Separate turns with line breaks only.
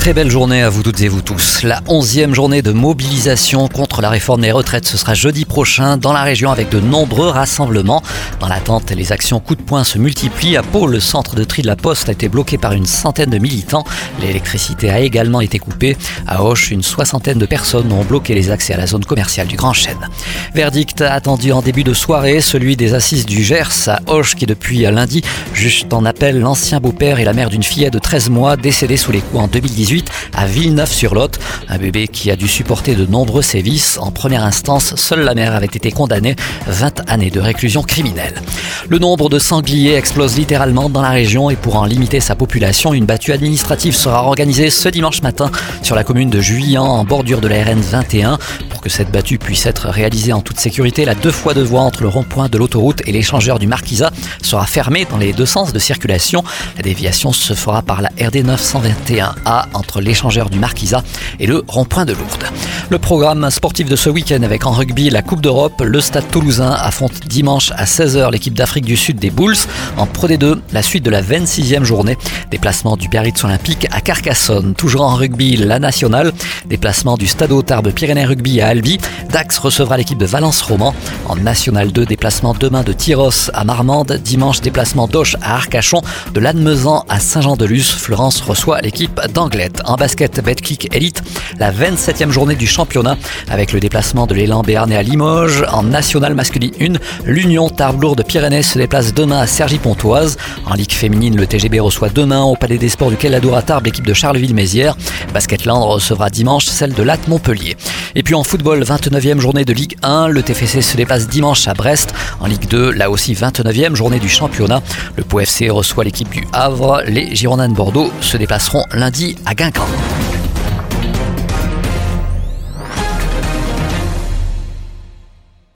Très belle journée à vous toutes et vous tous. La onzième journée de mobilisation contre la réforme des retraites, ce sera jeudi prochain dans la région avec de nombreux rassemblements. Dans l'attente, les actions coup de poing se multiplient. À Pau, le centre de tri de la Poste a été bloqué par une centaine de militants. L'électricité a également été coupée. À Hoche, une soixantaine de personnes ont bloqué les accès à la zone commerciale du Grand Chêne. Verdict attendu en début de soirée, celui des assises du Gers à Hoche qui depuis lundi juste en appel l'ancien beau-père et la mère d'une fillette de 13 mois décédée sous les coups en 2018 à Villeneuve-sur-Lot. Un bébé qui a dû supporter de nombreux sévices. En première instance, seule la mère avait été condamnée 20 années de réclusion criminelle. Le nombre de sangliers explose littéralement dans la région et pour en limiter sa population, une battue administrative sera organisée ce dimanche matin sur la commune de Juillan en bordure de la RN 21. Que cette battue puisse être réalisée en toute sécurité, la deux fois deux voies entre le rond-point de l'autoroute et l'échangeur du Marquisat sera fermée dans les deux sens de circulation. La déviation se fera par la RD 921A entre l'échangeur du Marquisat et le rond-point de Lourdes. Le programme sportif de ce week-end avec en rugby la Coupe d'Europe, le Stade toulousain affronte dimanche à 16h l'équipe d'Afrique du Sud des Bulls. En Pro D2, la suite de la 26e journée. Déplacement du Biarritz Olympique à Carcassonne. Toujours en rugby, la nationale. Déplacement du Stade Tarbes Pyrénées Rugby à Albi. Dax recevra l'équipe de Valence Roman. En National 2, déplacement demain de Tyros à Marmande. Dimanche, déplacement d'Auch à Arcachon. De Lannemezan à Saint-Jean-de-Luz. Florence reçoit l'équipe d'Anglette. En basket, Betclic Elite, la 27e journée du championnat avec le déplacement de l'élan Béarnais à Limoges. En National masculine 1, l'Union Tarbes de Pyrénées se déplace demain à Cergy-Pontoise. En Ligue féminine, le TGB reçoit demain au Palais des Sports du Caladour à Tarbes l'équipe de Charleville-Mézières. Basketland recevra dimanche celle de Latte Montpellier. Et puis en football, 29e journée de Ligue 1, le TFC se déplace dimanche à Brest. En Ligue 2, là aussi 29e journée du championnat. Le POFC reçoit l'équipe du Havre. Les Girondins de Bordeaux se déplaceront lundi à Guingamp.